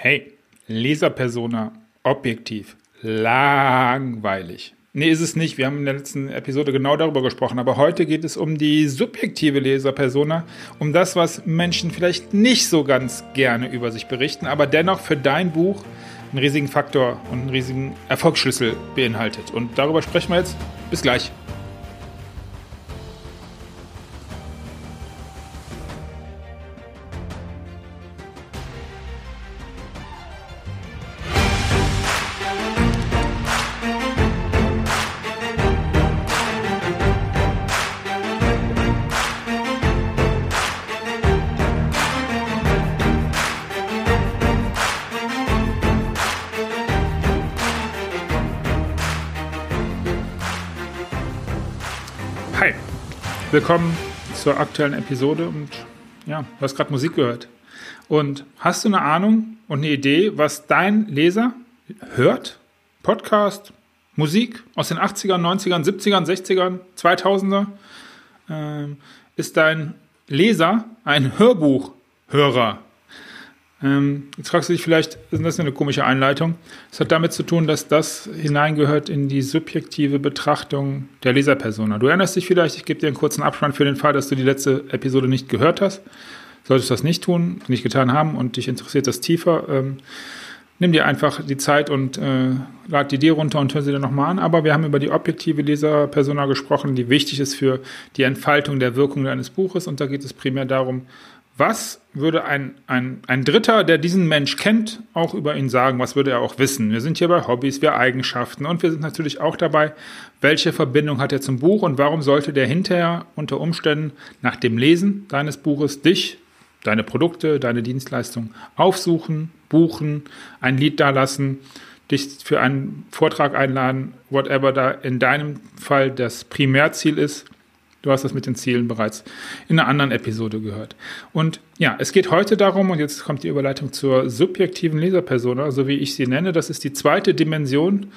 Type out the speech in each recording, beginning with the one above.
Hey, Leserpersona, objektiv, langweilig. Nee, ist es nicht. Wir haben in der letzten Episode genau darüber gesprochen. Aber heute geht es um die subjektive Leserpersona, um das, was Menschen vielleicht nicht so ganz gerne über sich berichten, aber dennoch für dein Buch einen riesigen Faktor und einen riesigen Erfolgsschlüssel beinhaltet. Und darüber sprechen wir jetzt. Bis gleich. Willkommen zur aktuellen Episode und ja, du hast gerade Musik gehört. Und hast du eine Ahnung und eine Idee, was dein Leser hört? Podcast, Musik aus den 80ern, 90ern, 70ern, 60ern, 2000er? Ähm, ist dein Leser ein Hörbuchhörer? Ähm, jetzt fragst du dich vielleicht, ist das eine komische Einleitung? Es hat damit zu tun, dass das hineingehört in die subjektive Betrachtung der Leserpersona. Du erinnerst dich vielleicht, ich gebe dir einen kurzen Abspann für den Fall, dass du die letzte Episode nicht gehört hast. Solltest du das nicht tun, nicht getan haben und dich interessiert das tiefer, ähm, nimm dir einfach die Zeit und äh, lad die dir runter und hör sie dir nochmal an. Aber wir haben über die objektive Leserpersona gesprochen, die wichtig ist für die Entfaltung der Wirkung deines Buches. Und da geht es primär darum, was würde ein, ein, ein Dritter, der diesen Mensch kennt, auch über ihn sagen? Was würde er auch wissen? Wir sind hier bei Hobbys, wir Eigenschaften und wir sind natürlich auch dabei, welche Verbindung hat er zum Buch und warum sollte der hinterher unter Umständen nach dem Lesen deines Buches dich, deine Produkte, deine Dienstleistung aufsuchen, buchen, ein Lied dalassen, dich für einen Vortrag einladen, whatever da in deinem Fall das Primärziel ist Du hast das mit den Zielen bereits in einer anderen Episode gehört. Und ja, es geht heute darum, und jetzt kommt die Überleitung zur subjektiven Leserpersona, so wie ich sie nenne. Das ist die zweite Dimension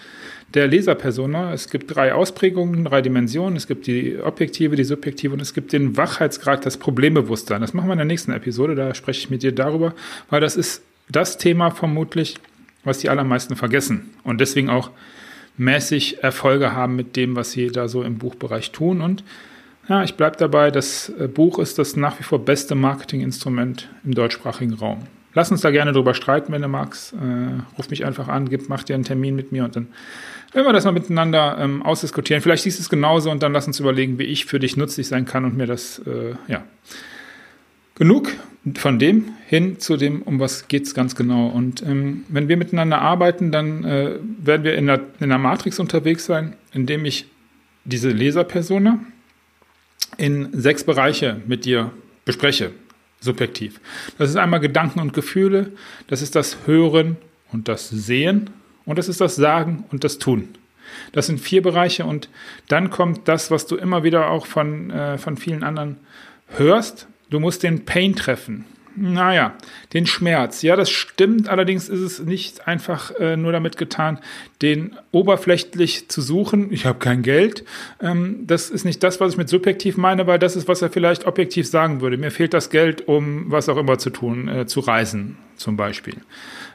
der Leserpersona. Es gibt drei Ausprägungen, drei Dimensionen. Es gibt die objektive, die subjektive und es gibt den Wachheitsgrad, das Problembewusstsein. Das machen wir in der nächsten Episode. Da spreche ich mit dir darüber, weil das ist das Thema vermutlich, was die allermeisten vergessen und deswegen auch mäßig Erfolge haben mit dem, was sie da so im Buchbereich tun und ja, ich bleibe dabei, das äh, Buch ist das nach wie vor beste Marketinginstrument im deutschsprachigen Raum. Lass uns da gerne drüber streiten, wenn du magst. Äh, ruf mich einfach an, gib, mach dir einen Termin mit mir und dann werden wir das mal miteinander ähm, ausdiskutieren. Vielleicht siehst du es genauso und dann lass uns überlegen, wie ich für dich nützlich sein kann und mir das, äh, ja. Genug von dem hin zu dem, um was geht es ganz genau. Und ähm, wenn wir miteinander arbeiten, dann äh, werden wir in einer, in einer Matrix unterwegs sein, indem ich diese Leserpersona, in sechs Bereiche mit dir bespreche, subjektiv. Das ist einmal Gedanken und Gefühle, das ist das Hören und das Sehen und das ist das Sagen und das Tun. Das sind vier Bereiche und dann kommt das, was du immer wieder auch von, äh, von vielen anderen hörst. Du musst den Pain treffen naja, den Schmerz. Ja, das stimmt. Allerdings ist es nicht einfach äh, nur damit getan, den oberflächlich zu suchen. Ich habe kein Geld. Ähm, das ist nicht das, was ich mit subjektiv meine, weil das ist, was er vielleicht objektiv sagen würde. Mir fehlt das Geld, um was auch immer zu tun, äh, zu reisen zum Beispiel.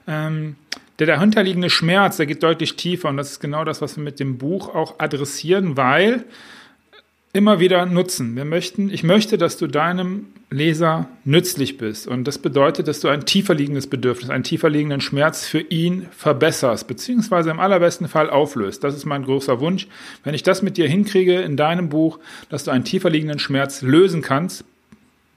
Ähm, der dahinterliegende Schmerz, der geht deutlich tiefer und das ist genau das, was wir mit dem Buch auch adressieren, weil immer wieder nutzen. Wir möchten, ich möchte, dass du deinem Leser nützlich bist. Und das bedeutet, dass du ein tiefer liegendes Bedürfnis, einen tiefer liegenden Schmerz für ihn verbesserst, beziehungsweise im allerbesten Fall auflöst. Das ist mein großer Wunsch. Wenn ich das mit dir hinkriege in deinem Buch, dass du einen tiefer liegenden Schmerz lösen kannst,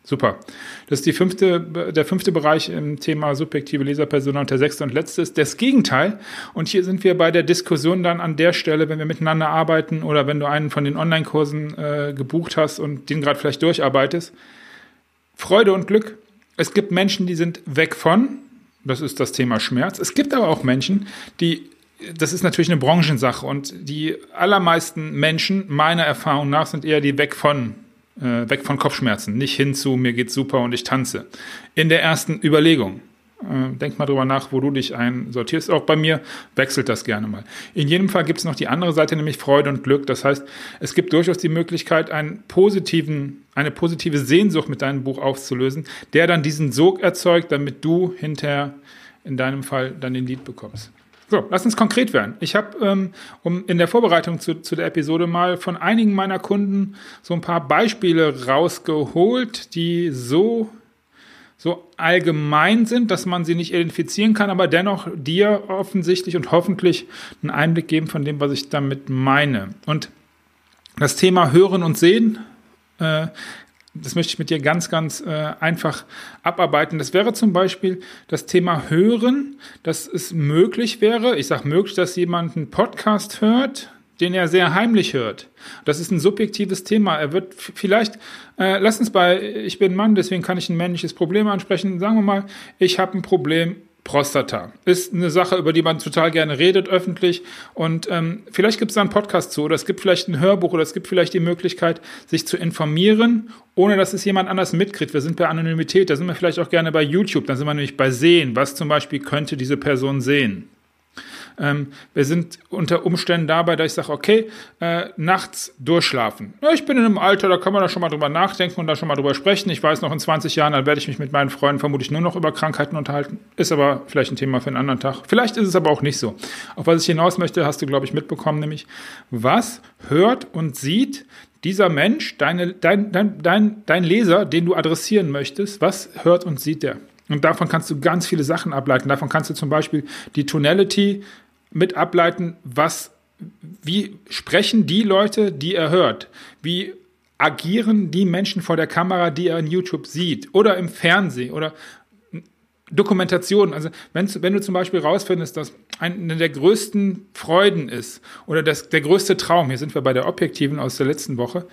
Super. Das ist fünfte, der fünfte Bereich im Thema subjektive Leserpersona und der sechste und letzte ist das Gegenteil. Und hier sind wir bei der Diskussion dann an der Stelle, wenn wir miteinander arbeiten oder wenn du einen von den Online-Kursen äh, gebucht hast und den gerade vielleicht durcharbeitest. Freude und Glück. Es gibt Menschen, die sind weg von, das ist das Thema Schmerz. Es gibt aber auch Menschen, die das ist natürlich eine Branchensache und die allermeisten Menschen, meiner Erfahrung nach, sind eher die weg von äh, weg von Kopfschmerzen, nicht hin zu mir geht's super und ich tanze. In der ersten Überlegung. Äh, denk mal drüber nach, wo du dich einsortierst. Auch bei mir wechselt das gerne mal. In jedem Fall gibt es noch die andere Seite, nämlich Freude und Glück. Das heißt, es gibt durchaus die Möglichkeit, einen positiven, eine positive Sehnsucht mit deinem Buch aufzulösen, der dann diesen Sog erzeugt, damit du hinterher in deinem Fall dann den Lead bekommst. So, lass uns konkret werden. Ich habe ähm, um in der Vorbereitung zu, zu der Episode mal von einigen meiner Kunden so ein paar Beispiele rausgeholt, die so so allgemein sind, dass man sie nicht identifizieren kann, aber dennoch dir offensichtlich und hoffentlich einen Einblick geben von dem, was ich damit meine. Und das Thema Hören und Sehen, äh, das möchte ich mit dir ganz, ganz äh, einfach abarbeiten. Das wäre zum Beispiel das Thema Hören, dass es möglich wäre, ich sage möglich, dass jemand einen Podcast hört, den er sehr heimlich hört. Das ist ein subjektives Thema. Er wird vielleicht, äh, lass uns bei, ich bin Mann, deswegen kann ich ein männliches Problem ansprechen. Sagen wir mal, ich habe ein Problem Prostata. Ist eine Sache, über die man total gerne redet öffentlich. Und ähm, vielleicht gibt es da einen Podcast zu oder es gibt vielleicht ein Hörbuch oder es gibt vielleicht die Möglichkeit, sich zu informieren, ohne dass es jemand anders mitkriegt. Wir sind bei Anonymität, da sind wir vielleicht auch gerne bei YouTube, da sind wir nämlich bei Sehen. Was zum Beispiel könnte diese Person sehen? Ähm, wir sind unter Umständen dabei, dass ich sage, okay, äh, nachts durchschlafen. Ja, ich bin in einem Alter, da kann man da schon mal drüber nachdenken und da schon mal drüber sprechen. Ich weiß noch, in 20 Jahren, dann werde ich mich mit meinen Freunden vermutlich nur noch über Krankheiten unterhalten. Ist aber vielleicht ein Thema für einen anderen Tag. Vielleicht ist es aber auch nicht so. Auf was ich hinaus möchte, hast du, glaube ich, mitbekommen, nämlich was hört und sieht dieser Mensch, deine, dein, dein, dein, dein Leser, den du adressieren möchtest, was hört und sieht der? Und davon kannst du ganz viele Sachen ableiten. Davon kannst du zum Beispiel die Tonality mit ableiten, was, wie sprechen die Leute, die er hört? Wie agieren die Menschen vor der Kamera, die er in YouTube sieht oder im Fernsehen oder Dokumentationen. Also wenn, wenn du zum Beispiel rausfindest, dass eine der größten Freuden ist oder das, der größte Traum, hier sind wir bei der Objektiven aus der letzten Woche,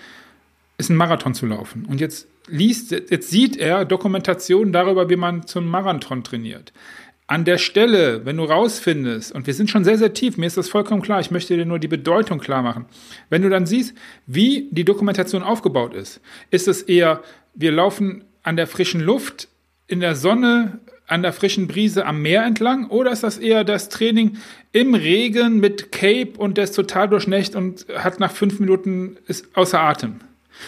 ist ein Marathon zu laufen. Und jetzt liest, jetzt sieht er Dokumentationen darüber, wie man zum Marathon trainiert an der Stelle, wenn du rausfindest, und wir sind schon sehr, sehr tief, mir ist das vollkommen klar, ich möchte dir nur die Bedeutung klar machen. Wenn du dann siehst, wie die Dokumentation aufgebaut ist, ist es eher, wir laufen an der frischen Luft, in der Sonne, an der frischen Brise am Meer entlang, oder ist das eher das Training im Regen mit Cape und der ist total durchnächt und hat nach fünf Minuten ist außer Atem?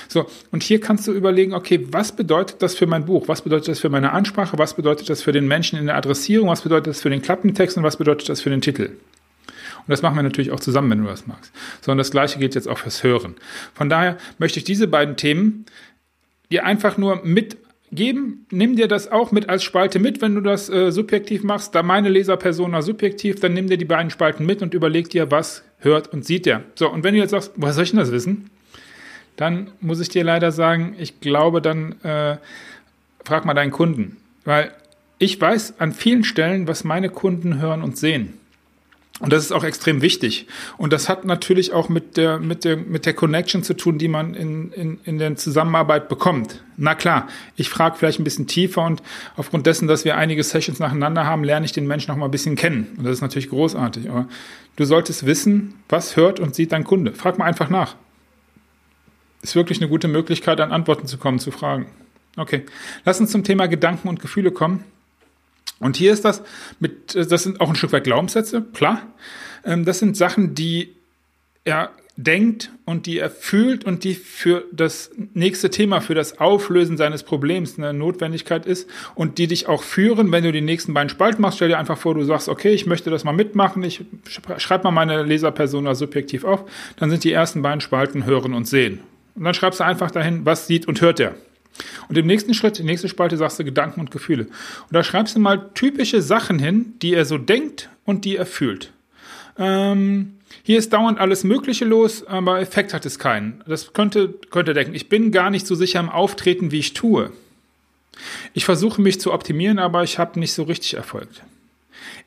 So, und hier kannst du überlegen, okay, was bedeutet das für mein Buch? Was bedeutet das für meine Ansprache? Was bedeutet das für den Menschen in der Adressierung? Was bedeutet das für den Klappentext? Und was bedeutet das für den Titel? Und das machen wir natürlich auch zusammen, wenn du das magst. So, und das Gleiche geht jetzt auch fürs Hören. Von daher möchte ich diese beiden Themen dir einfach nur mitgeben. Nimm dir das auch mit als Spalte mit, wenn du das äh, subjektiv machst. Da meine Leserpersona subjektiv, dann nimm dir die beiden Spalten mit und überleg dir, was hört und sieht der. So, und wenn du jetzt sagst, woher soll ich denn das wissen? Dann muss ich dir leider sagen, ich glaube, dann äh, frag mal deinen Kunden. Weil ich weiß an vielen Stellen, was meine Kunden hören und sehen. Und das ist auch extrem wichtig. Und das hat natürlich auch mit der, mit der, mit der Connection zu tun, die man in, in, in der Zusammenarbeit bekommt. Na klar, ich frage vielleicht ein bisschen tiefer und aufgrund dessen, dass wir einige Sessions nacheinander haben, lerne ich den Menschen noch mal ein bisschen kennen. Und das ist natürlich großartig. Aber du solltest wissen, was hört und sieht dein Kunde. Frag mal einfach nach ist wirklich eine gute Möglichkeit, an Antworten zu kommen, zu Fragen. Okay, lass uns zum Thema Gedanken und Gefühle kommen. Und hier ist das mit, das sind auch ein Stück weit Glaubenssätze, klar. Ähm, das sind Sachen, die er denkt und die er fühlt und die für das nächste Thema, für das Auflösen seines Problems eine Notwendigkeit ist und die dich auch führen, wenn du die nächsten beiden Spalten machst. Stell dir einfach vor, du sagst, okay, ich möchte das mal mitmachen, ich schreibe mal meine Leserpersona subjektiv auf, dann sind die ersten beiden Spalten hören und sehen. Und dann schreibst du einfach dahin, was sieht und hört der. Und im nächsten Schritt, die nächste Spalte, sagst du Gedanken und Gefühle. Und da schreibst du mal typische Sachen hin, die er so denkt und die er fühlt. Ähm, hier ist dauernd alles Mögliche los, aber Effekt hat es keinen. Das könnte, könnte denken. Ich bin gar nicht so sicher im Auftreten, wie ich tue. Ich versuche mich zu optimieren, aber ich habe nicht so richtig Erfolg.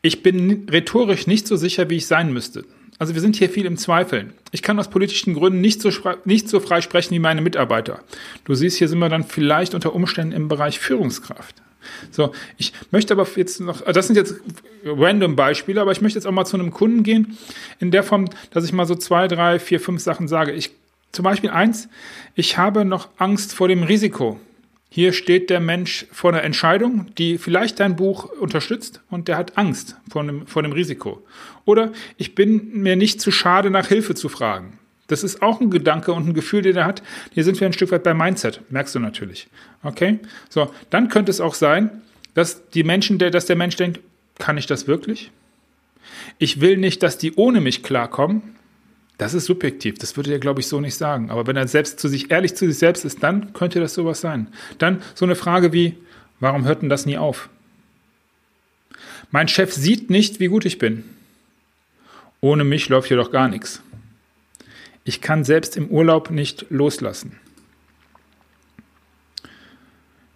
Ich bin rhetorisch nicht so sicher, wie ich sein müsste. Also wir sind hier viel im Zweifeln. Ich kann aus politischen Gründen nicht so, nicht so frei sprechen wie meine Mitarbeiter. Du siehst, hier sind wir dann vielleicht unter Umständen im Bereich Führungskraft. So, ich möchte aber jetzt noch, das sind jetzt random Beispiele, aber ich möchte jetzt auch mal zu einem Kunden gehen, in der Form, dass ich mal so zwei, drei, vier, fünf Sachen sage. Ich, zum Beispiel eins, ich habe noch Angst vor dem Risiko. Hier steht der Mensch vor einer Entscheidung, die vielleicht dein Buch unterstützt und der hat Angst vor dem, vor dem Risiko. Oder ich bin mir nicht zu schade, nach Hilfe zu fragen. Das ist auch ein Gedanke und ein Gefühl, den er hat. Hier sind wir ein Stück weit bei Mindset, merkst du natürlich. Okay? So, dann könnte es auch sein, dass die Menschen, dass der Mensch denkt, kann ich das wirklich? Ich will nicht, dass die ohne mich klarkommen. Das ist subjektiv, das würde er, glaube ich, so nicht sagen. Aber wenn er selbst zu sich, ehrlich zu sich selbst ist, dann könnte das sowas sein. Dann so eine Frage wie, warum hört denn das nie auf? Mein Chef sieht nicht, wie gut ich bin. Ohne mich läuft hier doch gar nichts. Ich kann selbst im Urlaub nicht loslassen.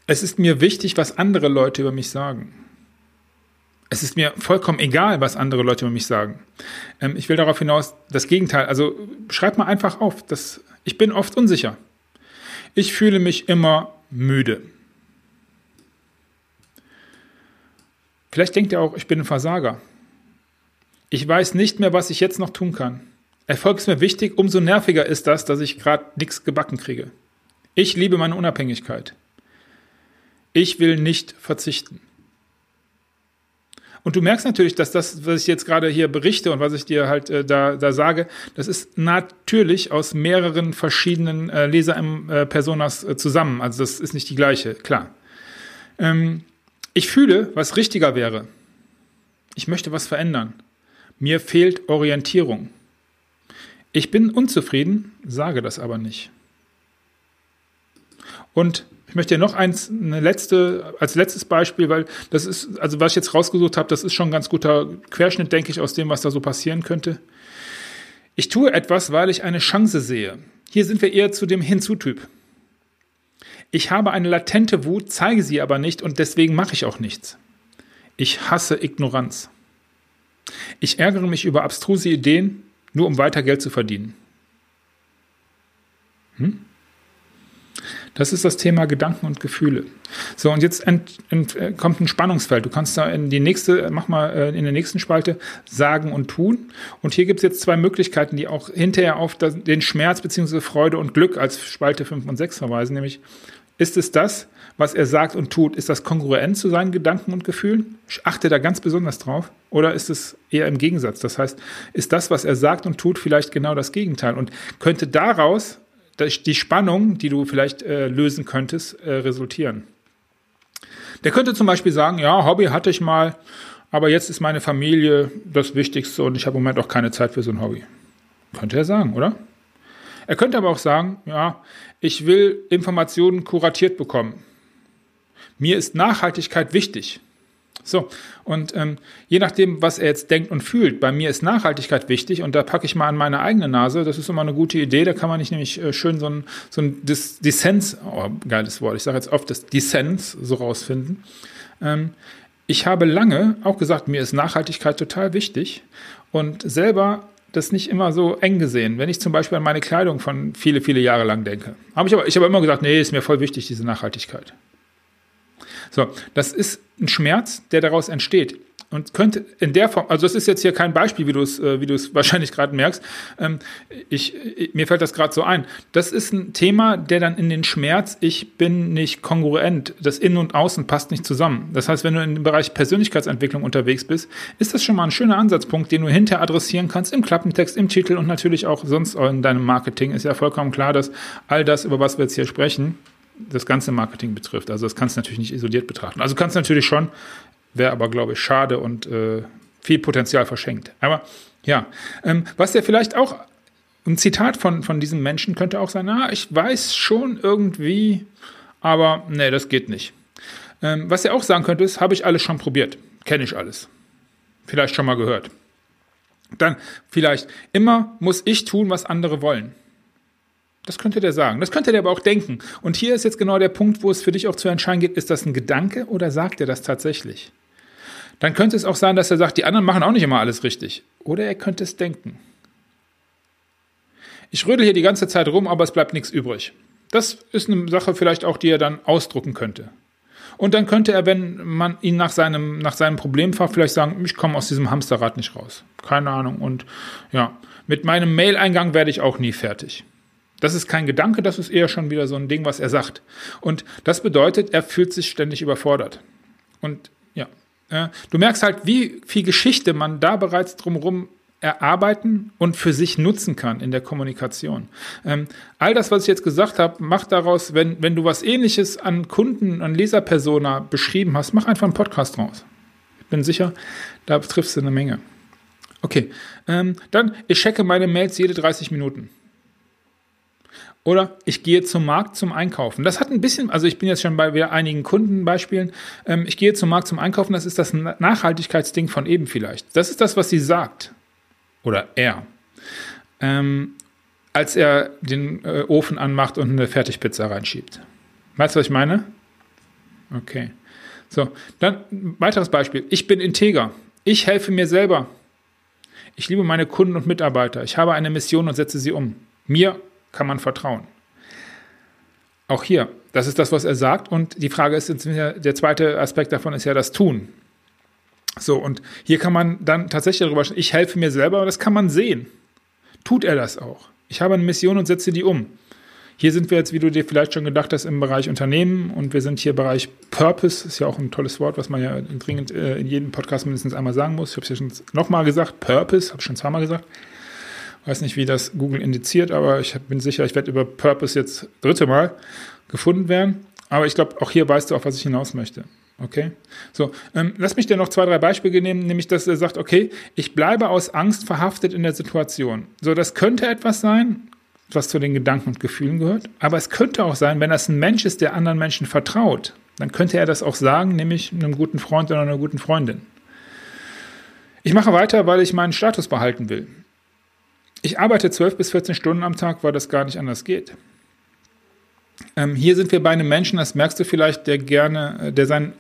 Es ist mir wichtig, was andere Leute über mich sagen. Es ist mir vollkommen egal, was andere Leute über mich sagen. Ähm, ich will darauf hinaus das Gegenteil. Also schreib mal einfach auf. dass ich bin oft unsicher. Ich fühle mich immer müde. Vielleicht denkt ihr auch, ich bin ein Versager. Ich weiß nicht mehr, was ich jetzt noch tun kann. Erfolg ist mir wichtig, umso nerviger ist das, dass ich gerade nichts gebacken kriege. Ich liebe meine Unabhängigkeit. Ich will nicht verzichten. Und du merkst natürlich, dass das, was ich jetzt gerade hier berichte und was ich dir halt äh, da, da sage, das ist natürlich aus mehreren verschiedenen äh, Leser-Personas äh, zusammen. Also das ist nicht die gleiche, klar. Ähm, ich fühle, was richtiger wäre. Ich möchte was verändern. Mir fehlt Orientierung. Ich bin unzufrieden, sage das aber nicht. Und ich möchte dir noch eins, eine letzte, als letztes Beispiel, weil das ist, also was ich jetzt rausgesucht habe, das ist schon ein ganz guter Querschnitt, denke ich, aus dem, was da so passieren könnte. Ich tue etwas, weil ich eine Chance sehe. Hier sind wir eher zu dem Hinzutyp. Ich habe eine latente Wut, zeige sie aber nicht und deswegen mache ich auch nichts. Ich hasse Ignoranz. Ich ärgere mich über abstruse Ideen, nur um weiter Geld zu verdienen. Hm? Das ist das Thema Gedanken und Gefühle. So, und jetzt ent, ent, äh, kommt ein Spannungsfeld. Du kannst da in die nächste, mach mal äh, in der nächsten Spalte sagen und tun. Und hier gibt es jetzt zwei Möglichkeiten, die auch hinterher auf den Schmerz bzw. Freude und Glück als Spalte 5 und 6 verweisen. Nämlich, ist es das, was er sagt und tut, ist das kongruent zu seinen Gedanken und Gefühlen? Achte da ganz besonders drauf. Oder ist es eher im Gegensatz? Das heißt, ist das, was er sagt und tut, vielleicht genau das Gegenteil? Und könnte daraus die Spannung, die du vielleicht äh, lösen könntest, äh, resultieren. Der könnte zum Beispiel sagen, ja, Hobby hatte ich mal, aber jetzt ist meine Familie das Wichtigste und ich habe im Moment auch keine Zeit für so ein Hobby. Könnte er sagen, oder? Er könnte aber auch sagen, ja, ich will Informationen kuratiert bekommen. Mir ist Nachhaltigkeit wichtig. So, und ähm, je nachdem, was er jetzt denkt und fühlt, bei mir ist Nachhaltigkeit wichtig und da packe ich mal an meine eigene Nase, das ist immer eine gute Idee, da kann man nicht nämlich äh, schön so ein, so ein Dis Dissens, oh, geiles Wort, ich sage jetzt oft das Dissens so rausfinden. Ähm, ich habe lange auch gesagt, mir ist Nachhaltigkeit total wichtig und selber das nicht immer so eng gesehen. Wenn ich zum Beispiel an meine Kleidung von viele, viele Jahre lang denke, habe ich aber, ich habe immer gesagt, nee, ist mir voll wichtig, diese Nachhaltigkeit. So, das ist ein Schmerz, der daraus entsteht. Und könnte in der Form, also das ist jetzt hier kein Beispiel, wie du es, äh, wie du es wahrscheinlich gerade merkst. Ähm, ich, mir fällt das gerade so ein. Das ist ein Thema, der dann in den Schmerz, ich bin nicht kongruent, das Innen und Außen passt nicht zusammen. Das heißt, wenn du in dem Bereich Persönlichkeitsentwicklung unterwegs bist, ist das schon mal ein schöner Ansatzpunkt, den du hinterher adressieren kannst im Klappentext, im Titel und natürlich auch sonst in deinem Marketing. Ist ja vollkommen klar, dass all das, über was wir jetzt hier sprechen, das ganze Marketing betrifft. Also das kannst du natürlich nicht isoliert betrachten. Also kannst du natürlich schon, wäre aber, glaube ich, schade und äh, viel Potenzial verschenkt. Aber ja, ähm, was der vielleicht auch, ein Zitat von, von diesem Menschen könnte auch sein, na, ich weiß schon irgendwie, aber nee, das geht nicht. Ähm, was er auch sagen könnte, ist, habe ich alles schon probiert, kenne ich alles. Vielleicht schon mal gehört. Dann vielleicht, immer muss ich tun, was andere wollen. Das könnte der sagen. Das könnte der aber auch denken. Und hier ist jetzt genau der Punkt, wo es für dich auch zu entscheiden geht, ist das ein Gedanke oder sagt er das tatsächlich? Dann könnte es auch sein, dass er sagt, die anderen machen auch nicht immer alles richtig. Oder er könnte es denken. Ich rödel hier die ganze Zeit rum, aber es bleibt nichts übrig. Das ist eine Sache vielleicht auch, die er dann ausdrucken könnte. Und dann könnte er, wenn man ihn nach seinem, nach seinem Problem fragt, vielleicht sagen, ich komme aus diesem Hamsterrad nicht raus. Keine Ahnung. Und ja, mit meinem Mail-Eingang werde ich auch nie fertig. Das ist kein Gedanke, das ist eher schon wieder so ein Ding, was er sagt. Und das bedeutet, er fühlt sich ständig überfordert. Und ja, äh, du merkst halt, wie viel Geschichte man da bereits drumherum erarbeiten und für sich nutzen kann in der Kommunikation. Ähm, all das, was ich jetzt gesagt habe, mach daraus, wenn, wenn du was ähnliches an Kunden, an Leserpersona beschrieben hast, mach einfach einen Podcast draus. bin sicher, da triffst du eine Menge. Okay, ähm, dann, ich checke meine Mails jede 30 Minuten. Oder ich gehe zum Markt zum Einkaufen. Das hat ein bisschen, also ich bin jetzt schon bei wieder einigen Kundenbeispielen. Ähm, ich gehe zum Markt zum Einkaufen, das ist das Nachhaltigkeitsding von eben vielleicht. Das ist das, was sie sagt. Oder er. Ähm, als er den äh, Ofen anmacht und eine Fertigpizza reinschiebt. Weißt du, was ich meine? Okay. So, dann ein weiteres Beispiel. Ich bin integer. Ich helfe mir selber. Ich liebe meine Kunden und Mitarbeiter. Ich habe eine Mission und setze sie um. Mir kann man vertrauen. Auch hier, das ist das, was er sagt. Und die Frage ist, der zweite Aspekt davon ist ja das Tun. So, und hier kann man dann tatsächlich darüber sprechen, ich helfe mir selber, aber das kann man sehen. Tut er das auch? Ich habe eine Mission und setze die um. Hier sind wir jetzt, wie du dir vielleicht schon gedacht hast, im Bereich Unternehmen und wir sind hier im Bereich Purpose, ist ja auch ein tolles Wort, was man ja dringend äh, in jedem Podcast mindestens einmal sagen muss. Ich habe es ja schon nochmal gesagt, Purpose, habe ich schon zweimal gesagt. Weiß nicht, wie das Google indiziert, aber ich bin sicher, ich werde über Purpose jetzt dritte Mal gefunden werden. Aber ich glaube, auch hier weißt du, auf was ich hinaus möchte. Okay? So, ähm, lass mich dir noch zwei, drei Beispiele nehmen, nämlich, dass er sagt, okay, ich bleibe aus Angst verhaftet in der Situation. So, das könnte etwas sein, was zu den Gedanken und Gefühlen gehört, aber es könnte auch sein, wenn das ein Mensch ist, der anderen Menschen vertraut, dann könnte er das auch sagen, nämlich einem guten Freund oder einer guten Freundin. Ich mache weiter, weil ich meinen Status behalten will. Ich arbeite 12 bis 14 Stunden am Tag, weil das gar nicht anders geht. Ähm, hier sind wir bei einem Menschen, das merkst du vielleicht, der gerne, äh, der sein,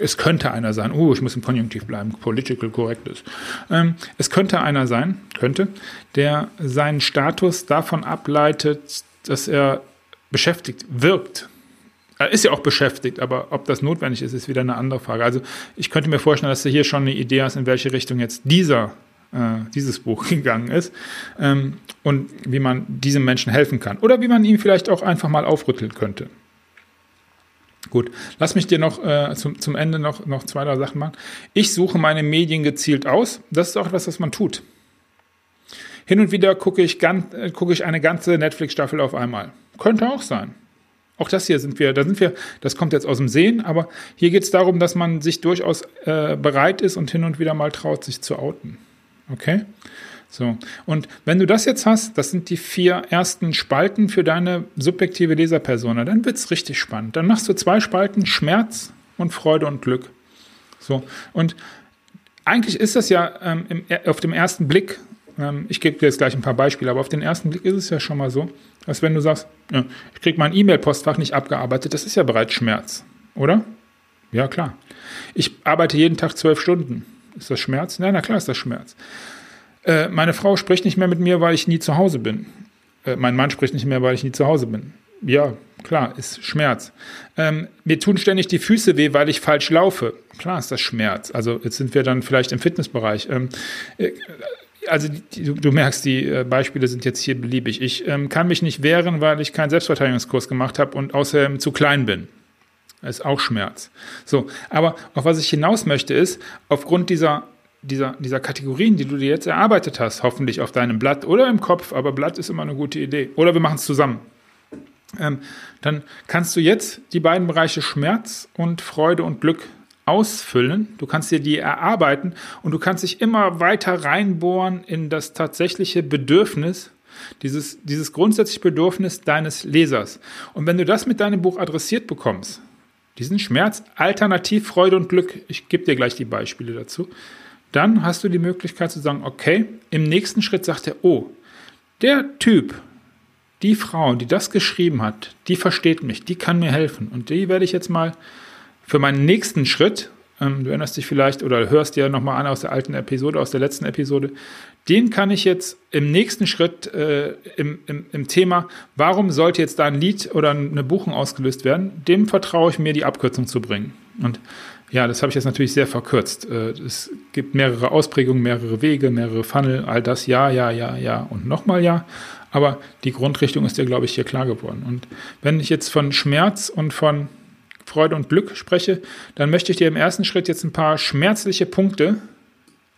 es könnte einer sein, oh, ich muss im Konjunktiv bleiben, political correct ist. Ähm, es könnte einer sein, könnte, der seinen Status davon ableitet, dass er beschäftigt wirkt. Er ist ja auch beschäftigt, aber ob das notwendig ist, ist wieder eine andere Frage. Also ich könnte mir vorstellen, dass du hier schon eine Idee hast, in welche Richtung jetzt dieser äh, dieses Buch gegangen ist ähm, und wie man diesem Menschen helfen kann oder wie man ihn vielleicht auch einfach mal aufrütteln könnte. Gut, lass mich dir noch äh, zum, zum Ende noch, noch zwei, drei Sachen machen. Ich suche meine Medien gezielt aus. Das ist auch etwas, was man tut. Hin und wieder gucke ich, ganz, äh, gucke ich eine ganze Netflix-Staffel auf einmal. Könnte auch sein. Auch das hier sind wir, da sind wir, das kommt jetzt aus dem Sehen, aber hier geht es darum, dass man sich durchaus äh, bereit ist und hin und wieder mal traut, sich zu outen. Okay? So. Und wenn du das jetzt hast, das sind die vier ersten Spalten für deine subjektive Leserpersona, dann wird es richtig spannend. Dann machst du zwei Spalten Schmerz und Freude und Glück. So. Und eigentlich ist das ja ähm, im, auf dem ersten Blick, ähm, ich gebe dir jetzt gleich ein paar Beispiele, aber auf den ersten Blick ist es ja schon mal so, dass wenn du sagst, ja, ich kriege mein E-Mail-Postfach nicht abgearbeitet, das ist ja bereits Schmerz, oder? Ja, klar. Ich arbeite jeden Tag zwölf Stunden. Ist das Schmerz? Nein, na klar ist das Schmerz. Äh, meine Frau spricht nicht mehr mit mir, weil ich nie zu Hause bin. Äh, mein Mann spricht nicht mehr, weil ich nie zu Hause bin. Ja, klar, ist Schmerz. Ähm, mir tun ständig die Füße weh, weil ich falsch laufe. Klar ist das Schmerz. Also jetzt sind wir dann vielleicht im Fitnessbereich. Ähm, äh, also die, du, du, merkst, die äh, Beispiele sind jetzt hier beliebig. Ich ähm, kann mich nicht wehren, weil ich keinen Selbstverteidigungskurs gemacht habe und außerdem zu klein bin. Ist auch Schmerz. So, aber auf was ich hinaus möchte ist, aufgrund dieser, dieser, dieser Kategorien, die du dir jetzt erarbeitet hast, hoffentlich auf deinem Blatt oder im Kopf, aber Blatt ist immer eine gute Idee. Oder wir machen es zusammen. Ähm, dann kannst du jetzt die beiden Bereiche Schmerz und Freude und Glück ausfüllen. Du kannst dir die erarbeiten und du kannst dich immer weiter reinbohren in das tatsächliche Bedürfnis, dieses, dieses grundsätzliche Bedürfnis deines Lesers. Und wenn du das mit deinem Buch adressiert bekommst, diesen Schmerz, alternativ Freude und Glück, ich gebe dir gleich die Beispiele dazu, dann hast du die Möglichkeit zu sagen, okay, im nächsten Schritt sagt er, oh, der Typ, die Frau, die das geschrieben hat, die versteht mich, die kann mir helfen. Und die werde ich jetzt mal für meinen nächsten Schritt, ähm, du erinnerst dich vielleicht oder hörst dir nochmal an aus der alten Episode, aus der letzten Episode, den kann ich jetzt im nächsten Schritt äh, im, im, im Thema, warum sollte jetzt da ein Lied oder eine Buchung ausgelöst werden, dem vertraue ich mir, die Abkürzung zu bringen. Und ja, das habe ich jetzt natürlich sehr verkürzt. Äh, es gibt mehrere Ausprägungen, mehrere Wege, mehrere Funnel, all das ja, ja, ja, ja und nochmal ja. Aber die Grundrichtung ist dir, glaube ich, hier klar geworden. Und wenn ich jetzt von Schmerz und von Freude und Glück spreche, dann möchte ich dir im ersten Schritt jetzt ein paar schmerzliche Punkte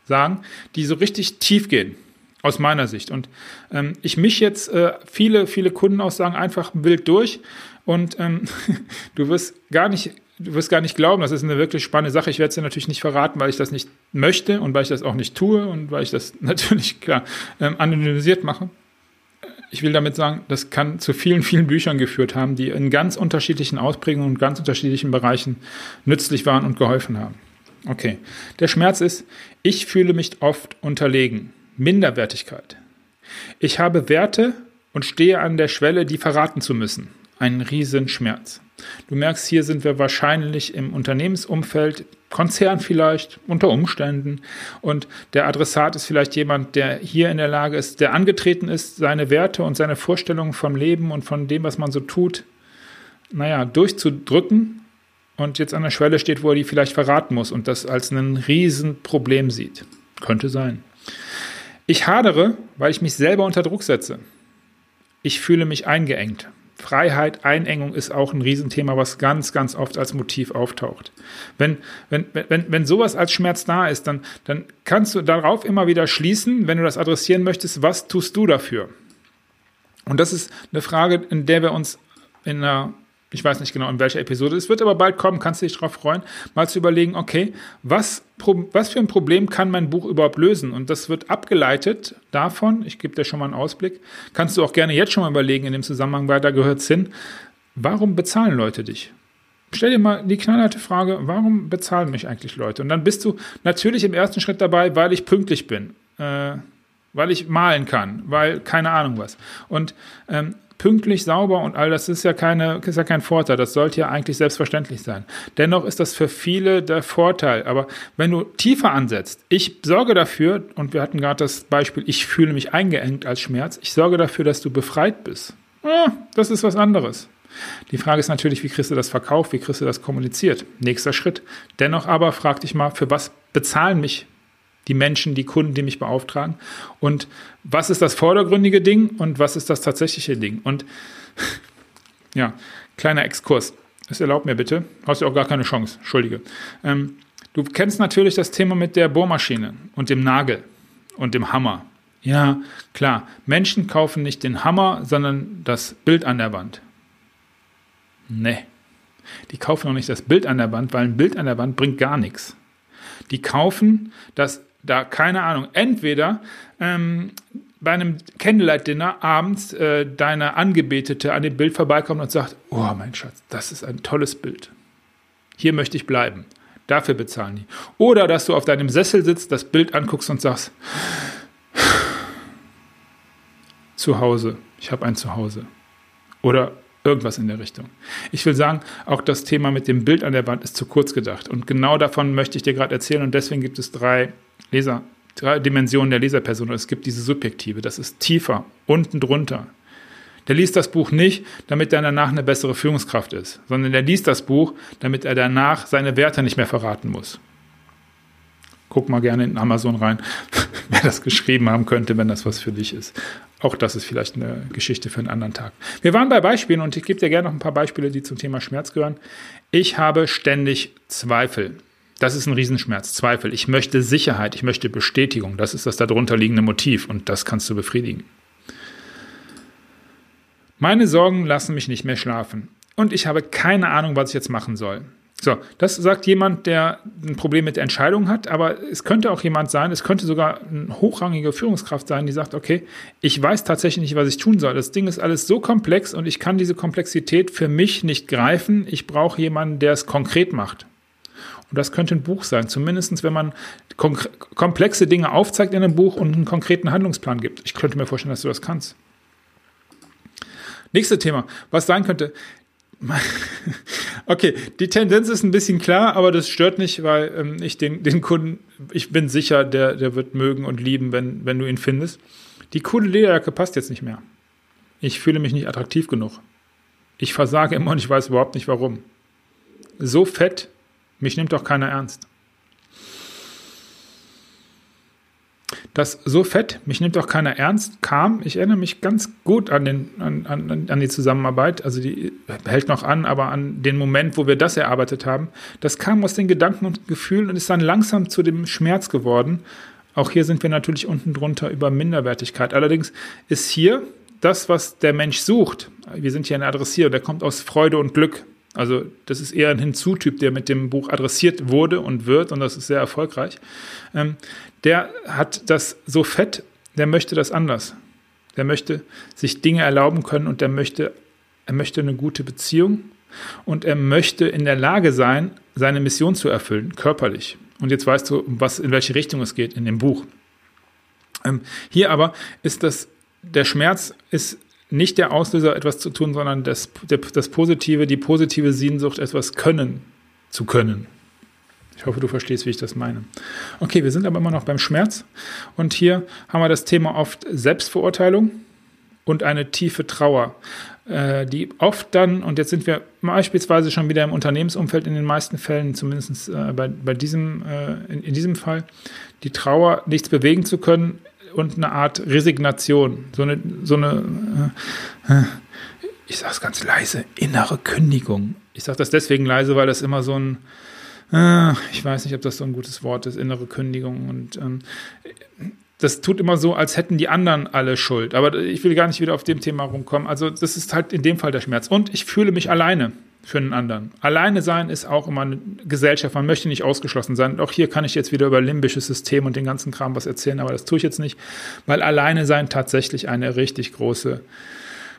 sagen, die so richtig tief gehen, aus meiner Sicht. Und ähm, ich mich jetzt äh, viele, viele Kundenaussagen einfach wild durch und ähm, du wirst gar nicht du wirst gar nicht glauben, das ist eine wirklich spannende Sache. Ich werde es dir natürlich nicht verraten, weil ich das nicht möchte und weil ich das auch nicht tue und weil ich das natürlich klar ähm, anonymisiert mache. Ich will damit sagen, das kann zu vielen, vielen Büchern geführt haben, die in ganz unterschiedlichen Ausprägungen und ganz unterschiedlichen Bereichen nützlich waren und geholfen haben. Okay. Der Schmerz ist, ich fühle mich oft unterlegen. Minderwertigkeit. Ich habe Werte und stehe an der Schwelle, die verraten zu müssen. Ein Riesenschmerz. Du merkst, hier sind wir wahrscheinlich im Unternehmensumfeld, Konzern vielleicht, unter Umständen. Und der Adressat ist vielleicht jemand, der hier in der Lage ist, der angetreten ist, seine Werte und seine Vorstellungen vom Leben und von dem, was man so tut, naja, durchzudrücken und jetzt an der Schwelle steht, wo er die vielleicht verraten muss und das als ein Riesenproblem sieht. Könnte sein. Ich hadere, weil ich mich selber unter Druck setze. Ich fühle mich eingeengt. Freiheit, Einengung ist auch ein Riesenthema, was ganz, ganz oft als Motiv auftaucht. Wenn, wenn, wenn, wenn sowas als Schmerz da ist, dann, dann kannst du darauf immer wieder schließen, wenn du das adressieren möchtest, was tust du dafür? Und das ist eine Frage, in der wir uns in einer ich weiß nicht genau, in welcher Episode. Es wird aber bald kommen, kannst du dich darauf freuen, mal zu überlegen, okay, was, was für ein Problem kann mein Buch überhaupt lösen? Und das wird abgeleitet davon, ich gebe dir schon mal einen Ausblick, kannst du auch gerne jetzt schon mal überlegen, in dem Zusammenhang, weil da gehört es hin, warum bezahlen Leute dich? Stell dir mal die knallharte Frage, warum bezahlen mich eigentlich Leute? Und dann bist du natürlich im ersten Schritt dabei, weil ich pünktlich bin. Äh, weil ich malen kann, weil keine Ahnung was. Und ähm, pünktlich, sauber und all das ist ja, keine, ist ja kein Vorteil. Das sollte ja eigentlich selbstverständlich sein. Dennoch ist das für viele der Vorteil. Aber wenn du tiefer ansetzt, ich sorge dafür, und wir hatten gerade das Beispiel, ich fühle mich eingeengt als Schmerz, ich sorge dafür, dass du befreit bist. Ah, das ist was anderes. Die Frage ist natürlich, wie kriegst du das verkauft, wie kriegst du das kommuniziert? Nächster Schritt. Dennoch aber frag dich mal, für was bezahlen mich die Menschen, die Kunden, die mich beauftragen. Und was ist das vordergründige Ding und was ist das tatsächliche Ding? Und ja, kleiner Exkurs. Das erlaubt mir bitte. Hast du auch gar keine Chance. Entschuldige. Ähm, du kennst natürlich das Thema mit der Bohrmaschine und dem Nagel und dem Hammer. Ja, klar. Menschen kaufen nicht den Hammer, sondern das Bild an der Wand. Nee. Die kaufen auch nicht das Bild an der Wand, weil ein Bild an der Wand bringt gar nichts. Die kaufen das da, keine Ahnung, entweder ähm, bei einem Candlelight-Dinner abends äh, deine Angebetete an dem Bild vorbeikommt und sagt, oh mein Schatz, das ist ein tolles Bild. Hier möchte ich bleiben. Dafür bezahlen die. Oder dass du auf deinem Sessel sitzt, das Bild anguckst und sagst, zu Hause, ich habe ein Zuhause. Oder Irgendwas in der Richtung. Ich will sagen, auch das Thema mit dem Bild an der Wand ist zu kurz gedacht. Und genau davon möchte ich dir gerade erzählen. Und deswegen gibt es drei Leser, drei Dimensionen der Leserperson. Es gibt diese subjektive, das ist tiefer, unten drunter. Der liest das Buch nicht, damit er danach eine bessere Führungskraft ist, sondern der liest das Buch, damit er danach seine Werte nicht mehr verraten muss. Guck mal gerne in Amazon rein, wer das geschrieben haben könnte, wenn das was für dich ist. Auch das ist vielleicht eine Geschichte für einen anderen Tag. Wir waren bei Beispielen und ich gebe dir gerne noch ein paar Beispiele, die zum Thema Schmerz gehören. Ich habe ständig Zweifel. Das ist ein Riesenschmerz, Zweifel. Ich möchte Sicherheit, ich möchte Bestätigung. Das ist das darunter liegende Motiv und das kannst du befriedigen. Meine Sorgen lassen mich nicht mehr schlafen und ich habe keine Ahnung, was ich jetzt machen soll. So, das sagt jemand, der ein Problem mit der Entscheidung hat, aber es könnte auch jemand sein, es könnte sogar eine hochrangige Führungskraft sein, die sagt, okay, ich weiß tatsächlich nicht, was ich tun soll. Das Ding ist alles so komplex und ich kann diese Komplexität für mich nicht greifen. Ich brauche jemanden, der es konkret macht. Und das könnte ein Buch sein, zumindest wenn man komplexe Dinge aufzeigt in einem Buch und einen konkreten Handlungsplan gibt. Ich könnte mir vorstellen, dass du das kannst. Nächstes Thema, was sein könnte, Okay, die Tendenz ist ein bisschen klar, aber das stört nicht, weil ähm, ich den, den Kunden, ich bin sicher, der, der wird mögen und lieben, wenn, wenn du ihn findest. Die coole Lederjacke passt jetzt nicht mehr. Ich fühle mich nicht attraktiv genug. Ich versage immer und ich weiß überhaupt nicht warum. So fett, mich nimmt doch keiner ernst. das so fett, mich nimmt auch keiner ernst, kam. Ich erinnere mich ganz gut an, den, an, an, an die Zusammenarbeit, also die hält noch an, aber an den Moment, wo wir das erarbeitet haben. Das kam aus den Gedanken und Gefühlen und ist dann langsam zu dem Schmerz geworden. Auch hier sind wir natürlich unten drunter über Minderwertigkeit. Allerdings ist hier das, was der Mensch sucht. Wir sind hier ein Adressier, der kommt aus Freude und Glück Also das ist eher ein Hinzutyp, der mit dem Buch adressiert wurde und wird, und das ist sehr erfolgreich. Ähm, der hat das so fett, der möchte das anders. Der möchte sich Dinge erlauben können und der möchte, er möchte eine gute Beziehung und er möchte in der Lage sein, seine Mission zu erfüllen, körperlich. Und jetzt weißt du, was, in welche Richtung es geht in dem Buch. Ähm, hier aber ist das, der Schmerz ist nicht der Auslöser, etwas zu tun, sondern das, das Positive, die positive Sehnsucht, etwas können zu können. Ich hoffe, du verstehst, wie ich das meine. Okay, wir sind aber immer noch beim Schmerz. Und hier haben wir das Thema oft Selbstverurteilung und eine tiefe Trauer, äh, die oft dann, und jetzt sind wir beispielsweise schon wieder im Unternehmensumfeld in den meisten Fällen, zumindest äh, bei, bei diesem, äh, in, in diesem Fall, die Trauer, nichts bewegen zu können, und eine Art Resignation, so eine, so eine äh, äh, ich sage es ganz leise, innere Kündigung. Ich sage das deswegen leise, weil das immer so ein, äh, ich weiß nicht, ob das so ein gutes Wort ist, innere Kündigung. Und ähm, das tut immer so, als hätten die anderen alle Schuld. Aber ich will gar nicht wieder auf dem Thema rumkommen. Also das ist halt in dem Fall der Schmerz. Und ich fühle mich alleine für einen anderen. Alleine sein ist auch immer eine Gesellschaft. Man möchte nicht ausgeschlossen sein. auch hier kann ich jetzt wieder über limbisches System und den ganzen Kram was erzählen, aber das tue ich jetzt nicht, weil alleine sein tatsächlich eine richtig große,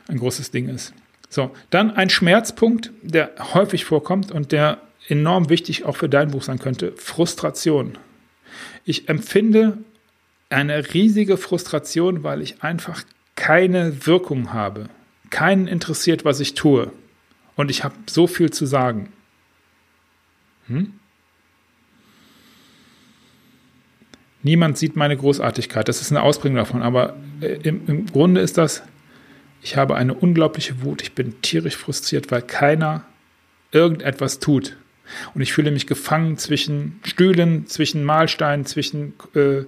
ein großes Ding ist. So, dann ein Schmerzpunkt, der häufig vorkommt und der enorm wichtig auch für dein Buch sein könnte, Frustration. Ich empfinde eine riesige Frustration, weil ich einfach keine Wirkung habe. Keinen interessiert, was ich tue und ich habe so viel zu sagen. Hm? Niemand sieht meine Großartigkeit. Das ist eine Ausprägung davon. Aber äh, im, im Grunde ist das, ich habe eine unglaubliche Wut. Ich bin tierisch frustriert, weil keiner irgendetwas tut. Und ich fühle mich gefangen zwischen Stühlen, zwischen Mahlsteinen, zwischen äh,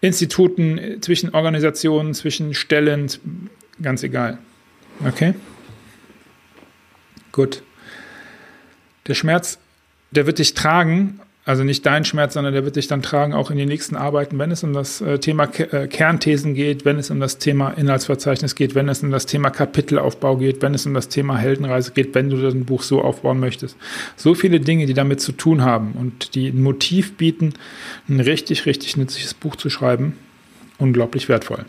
Instituten, zwischen Organisationen, zwischen Stellen, ganz egal. Okay? Gut. Der Schmerz, der wird dich tragen, also nicht dein Schmerz, sondern der wird dich dann tragen auch in die nächsten Arbeiten, wenn es um das äh, Thema äh, Kernthesen geht, wenn es um das Thema Inhaltsverzeichnis geht, wenn es um das Thema Kapitelaufbau geht, wenn es um das Thema Heldenreise geht, wenn du dein Buch so aufbauen möchtest. So viele Dinge, die damit zu tun haben und die ein Motiv bieten, ein richtig, richtig nützliches Buch zu schreiben. Unglaublich wertvoll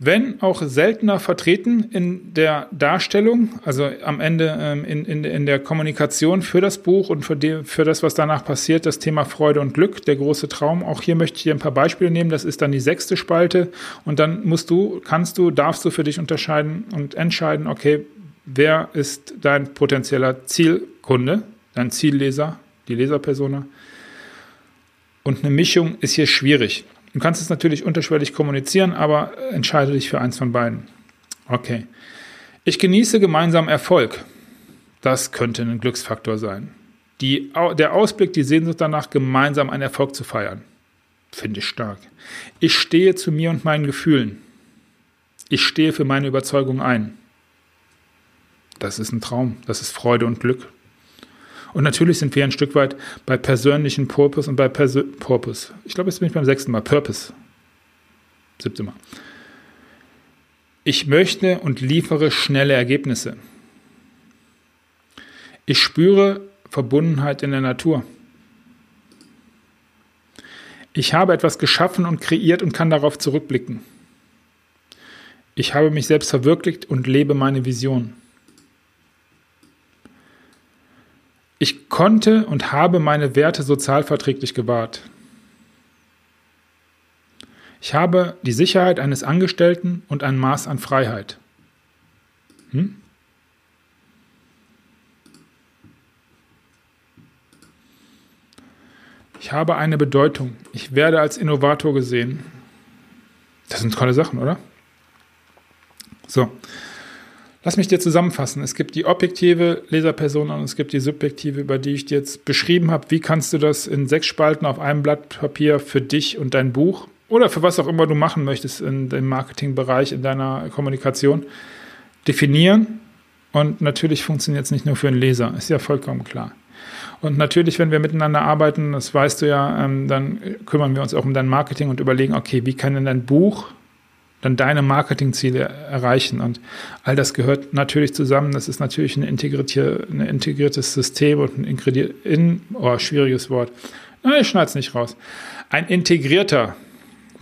wenn auch seltener vertreten in der Darstellung, also am Ende ähm, in, in, in der Kommunikation für das Buch und für, die, für das, was danach passiert, das Thema Freude und Glück, der große Traum. Auch hier möchte ich dir ein paar Beispiele nehmen. Das ist dann die sechste Spalte und dann musst du, kannst du, darfst du für dich unterscheiden und entscheiden, okay, wer ist dein potenzieller Zielkunde, dein Zielleser, die Leserpersona. Und eine Mischung ist hier schwierig. Du kannst es natürlich unterschwellig kommunizieren, aber entscheide dich für eins von beiden. Okay. Ich genieße gemeinsam Erfolg. Das könnte ein Glücksfaktor sein. Die, der Ausblick, die Sehnsucht danach, gemeinsam einen Erfolg zu feiern. Finde ich stark. Ich stehe zu mir und meinen Gefühlen. Ich stehe für meine Überzeugung ein. Das ist ein Traum. Das ist Freude und Glück. Und natürlich sind wir ein Stück weit bei persönlichen Purpose und bei Persö Purpose. Ich glaube, jetzt bin ich beim sechsten Mal. Purpose. Siebte Mal. Ich möchte und liefere schnelle Ergebnisse. Ich spüre Verbundenheit in der Natur. Ich habe etwas geschaffen und kreiert und kann darauf zurückblicken. Ich habe mich selbst verwirklicht und lebe meine Vision. Ich konnte und habe meine Werte sozialverträglich gewahrt. Ich habe die Sicherheit eines Angestellten und ein Maß an Freiheit. Hm? Ich habe eine Bedeutung. Ich werde als Innovator gesehen. Das sind tolle Sachen, oder? So. Lass mich dir zusammenfassen. Es gibt die objektive Leserperson und es gibt die subjektive, über die ich dir jetzt beschrieben habe. Wie kannst du das in sechs Spalten auf einem Blatt Papier für dich und dein Buch oder für was auch immer du machen möchtest in dem Marketingbereich, in deiner Kommunikation definieren? Und natürlich funktioniert es nicht nur für einen Leser, ist ja vollkommen klar. Und natürlich, wenn wir miteinander arbeiten, das weißt du ja, ähm, dann kümmern wir uns auch um dein Marketing und überlegen, okay, wie kann denn dein Buch dann deine Marketingziele erreichen. Und all das gehört natürlich zusammen. Das ist natürlich ein, integrierte, ein integriertes System und ein in, oh, schwieriges Wort. Na, ich schneide es nicht raus. Ein integrierter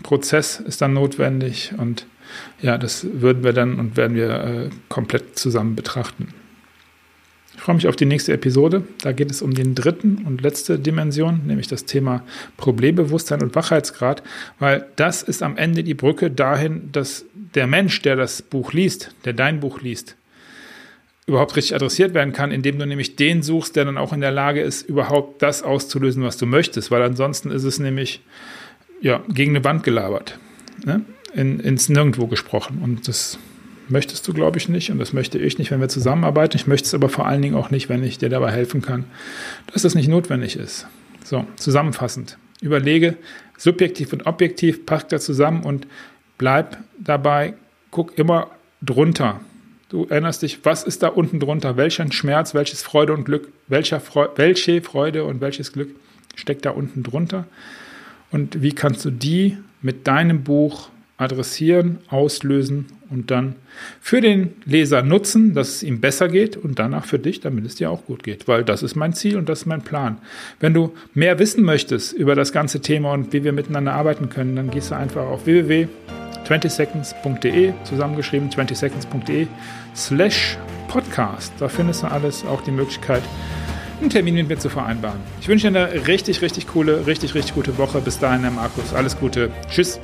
Prozess ist dann notwendig und ja, das würden wir dann und werden wir äh, komplett zusammen betrachten. Ich freue mich auf die nächste Episode. Da geht es um den dritten und letzte Dimension, nämlich das Thema Problembewusstsein und Wachheitsgrad, weil das ist am Ende die Brücke dahin, dass der Mensch, der das Buch liest, der dein Buch liest, überhaupt richtig adressiert werden kann, indem du nämlich den suchst, der dann auch in der Lage ist, überhaupt das auszulösen, was du möchtest, weil ansonsten ist es nämlich ja, gegen eine Wand gelabert, ne? In, ins Nirgendwo gesprochen und das möchtest du, glaube ich, nicht und das möchte ich nicht, wenn wir zusammenarbeiten. Ich möchte es aber vor allen Dingen auch nicht, wenn ich dir dabei helfen kann, dass das nicht notwendig ist. So, zusammenfassend. Überlege, subjektiv und objektiv, pack da zusammen und bleib dabei, guck immer drunter. Du erinnerst dich, was ist da unten drunter? Welcher Schmerz, welches Freude und Glück, welcher Freude, welche Freude und welches Glück steckt da unten drunter? Und wie kannst du die mit deinem Buch adressieren, auslösen und dann für den Leser nutzen, dass es ihm besser geht und danach für dich, damit es dir auch gut geht, weil das ist mein Ziel und das ist mein Plan. Wenn du mehr wissen möchtest über das ganze Thema und wie wir miteinander arbeiten können, dann gehst du einfach auf www.20seconds.de, zusammengeschrieben 20seconds.de slash podcast. Da findest du alles, auch die Möglichkeit, einen Termin mit mir zu vereinbaren. Ich wünsche dir eine richtig, richtig coole, richtig, richtig gute Woche. Bis dahin, Herr Markus. Alles Gute. Tschüss.